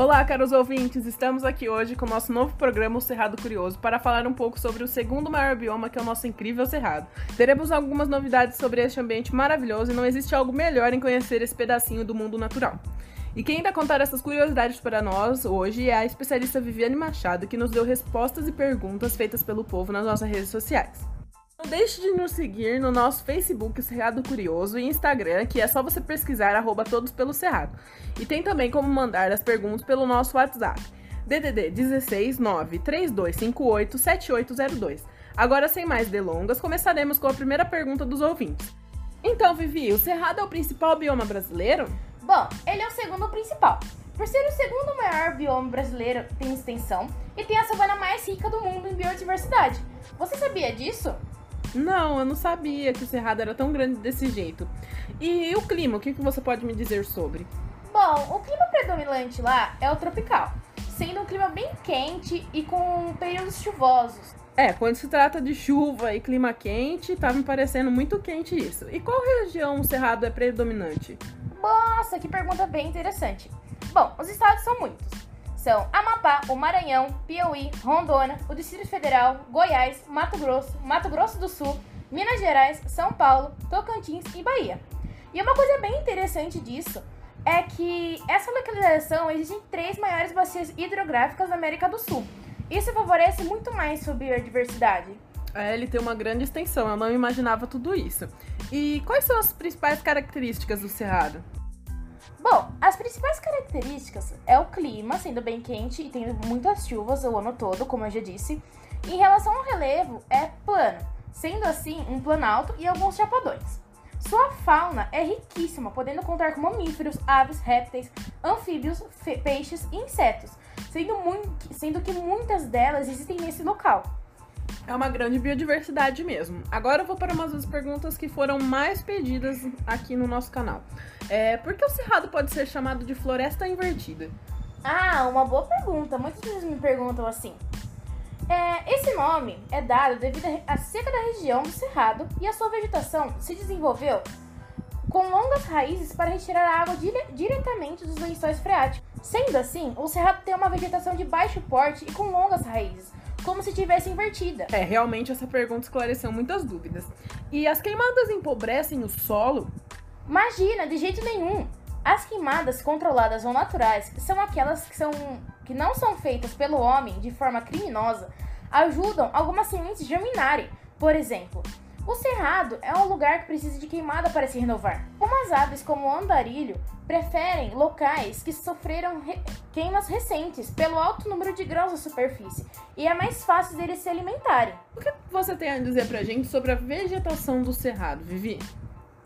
Olá, caros ouvintes! Estamos aqui hoje com o nosso novo programa, o Cerrado Curioso, para falar um pouco sobre o segundo maior bioma, que é o nosso incrível Cerrado. Teremos algumas novidades sobre este ambiente maravilhoso e não existe algo melhor em conhecer esse pedacinho do mundo natural. E quem irá contar essas curiosidades para nós hoje é a especialista Viviane Machado, que nos deu respostas e perguntas feitas pelo povo nas nossas redes sociais. Não deixe de nos seguir no nosso Facebook Cerrado Curioso e Instagram, que é só você pesquisar arroba todos pelo Cerrado. E tem também como mandar as perguntas pelo nosso WhatsApp, DDD 16 9 3258 7802. Agora, sem mais delongas, começaremos com a primeira pergunta dos ouvintes. Então, Vivi, o Cerrado é o principal bioma brasileiro? Bom, ele é o segundo principal. Por ser o segundo maior bioma brasileiro, tem extensão e tem a savana mais rica do mundo em biodiversidade. Você sabia disso? Não, eu não sabia que o Cerrado era tão grande desse jeito. E o clima, o que que você pode me dizer sobre? Bom, o clima predominante lá é o tropical, sendo um clima bem quente e com períodos chuvosos. É, quando se trata de chuva e clima quente, tá me parecendo muito quente isso. E qual região o Cerrado é predominante? Nossa, que pergunta bem interessante. Bom, os estados são muitos. São Amapá, o Maranhão, Piauí, Rondônia, o Distrito Federal, Goiás, Mato Grosso, Mato Grosso do Sul, Minas Gerais, São Paulo, Tocantins e Bahia. E uma coisa bem interessante disso é que essa localização existe três maiores bacias hidrográficas da América do Sul. Isso favorece muito mais sua biodiversidade. É, ele tem uma grande extensão, eu não imaginava tudo isso. E quais são as principais características do Cerrado? Bom, as principais características é o clima, sendo bem quente e tendo muitas chuvas o ano todo, como eu já disse. Em relação ao relevo, é plano, sendo assim um planalto e alguns chapadões. Sua fauna é riquíssima, podendo contar com mamíferos, aves, répteis, anfíbios, peixes e insetos, sendo, sendo que muitas delas existem nesse local. É uma grande biodiversidade mesmo. Agora eu vou para umas das perguntas que foram mais pedidas aqui no nosso canal. É, por que o Cerrado pode ser chamado de floresta invertida? Ah, uma boa pergunta. Muitas vezes me perguntam assim. É, esse nome é dado devido à seca da região do Cerrado e a sua vegetação se desenvolveu com longas raízes para retirar a água dire diretamente dos lençóis freáticos. Sendo assim, o Cerrado tem uma vegetação de baixo porte e com longas raízes, como se tivesse invertida. É, realmente essa pergunta esclareceu muitas dúvidas. E as queimadas empobrecem o solo? Imagina, de jeito nenhum. As queimadas controladas ou naturais são aquelas que, são, que não são feitas pelo homem de forma criminosa, ajudam algumas sementes germinarem. Por exemplo, o cerrado é um lugar que precisa de queimada para se renovar. Umas aves, como o andarilho, preferem locais que sofreram re queimas recentes pelo alto número de grãos da superfície e é mais fácil deles se alimentarem. O que você tem a dizer pra gente sobre a vegetação do cerrado, Vivi?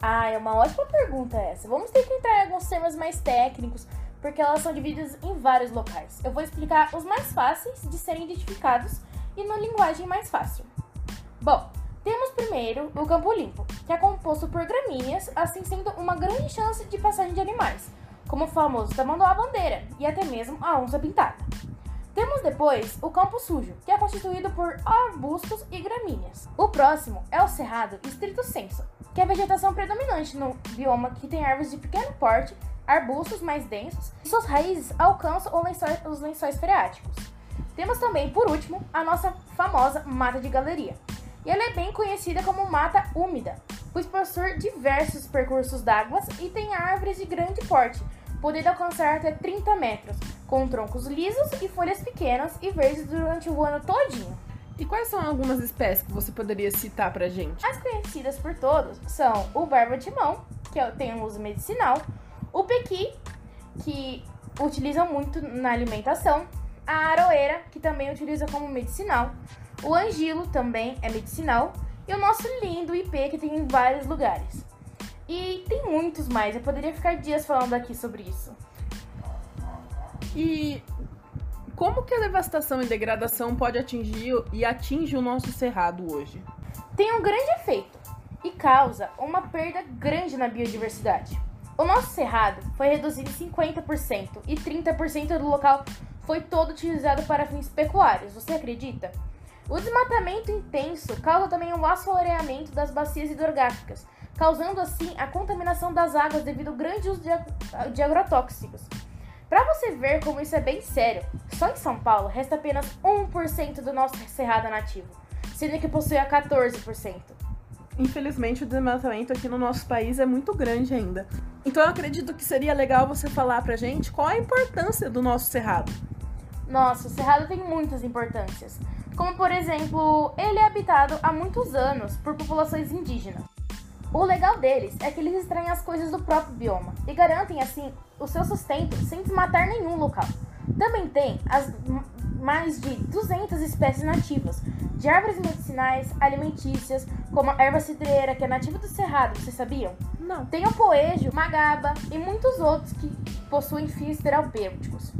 Ah, é uma ótima pergunta essa. Vamos ter que entrar em alguns temas mais técnicos, porque elas são divididas em vários locais. Eu vou explicar os mais fáceis de serem identificados e na linguagem mais fácil. Bom, temos primeiro o campo limpo, que é composto por gramíneas, assim sendo uma grande chance de passagem de animais, como o famoso tamanduá-bandeira e até mesmo a onça pintada. Temos depois o campo sujo, que é constituído por arbustos e gramíneas. O próximo é o cerrado estrito senso, que é a vegetação predominante no bioma que tem árvores de pequeno porte, arbustos mais densos, e suas raízes alcançam os lençóis freáticos. Temos também, por último, a nossa famosa mata de galeria, e ela é bem conhecida como mata úmida, pois possui diversos percursos d'água e tem árvores de grande porte, podendo alcançar até 30 metros, com troncos lisos e folhas pequenas e verdes durante o ano todinho. E quais são algumas espécies que você poderia citar pra gente? As conhecidas por todos são o barba-timão, que é tem um uso medicinal, o pequi, que utilizam muito na alimentação, a aroeira, que também utiliza como medicinal, o angilo também é medicinal, e o nosso lindo ipê, que tem em vários lugares. E tem muitos mais, eu poderia ficar dias falando aqui sobre isso. E como que a devastação e degradação pode atingir e atinge o nosso cerrado hoje? Tem um grande efeito e causa uma perda grande na biodiversidade. O nosso cerrado foi reduzido em 50% e 30% do local foi todo utilizado para fins pecuários. Você acredita? O desmatamento intenso causa também o assoreamento das bacias hidrográficas, causando assim a contaminação das águas devido ao grande uso de agrotóxicos. Para você ver como isso é bem sério, só em São Paulo resta apenas 1% do nosso cerrado nativo, sendo que possui a 14%. Infelizmente, o desmatamento aqui no nosso país é muito grande ainda. Então, eu acredito que seria legal você falar pra gente qual a importância do nosso cerrado. Nossa, o cerrado tem muitas importâncias, como por exemplo, ele é habitado há muitos anos por populações indígenas. O legal deles é que eles extraem as coisas do próprio bioma e garantem assim o seu sustento sem desmatar nenhum local. Também tem as mais de 200 espécies nativas de árvores medicinais, alimentícias, como a erva cidreira, que é nativa do cerrado, vocês sabiam? Não. Tem o poejo, magaba e muitos outros que possuem fios terapêuticos.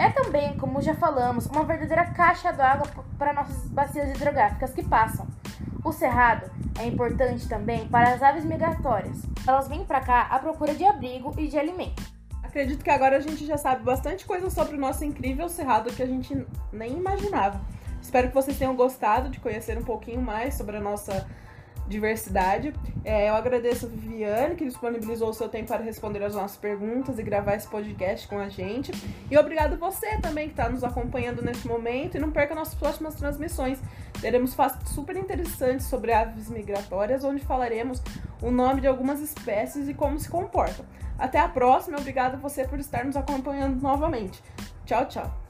É também, como já falamos, uma verdadeira caixa d'água para nossas bacias hidrográficas que passam. O cerrado é importante também para as aves migratórias. Elas vêm para cá à procura de abrigo e de alimento. Acredito que agora a gente já sabe bastante coisa sobre o nosso incrível cerrado que a gente nem imaginava. Espero que vocês tenham gostado de conhecer um pouquinho mais sobre a nossa diversidade. É, eu agradeço a Viviane, que disponibilizou o seu tempo para responder as nossas perguntas e gravar esse podcast com a gente. E obrigado você também que está nos acompanhando neste momento. E não perca nossas próximas transmissões. Teremos fatos super interessantes sobre aves migratórias, onde falaremos o nome de algumas espécies e como se comportam. Até a próxima. Obrigado você por estar nos acompanhando novamente. Tchau, tchau.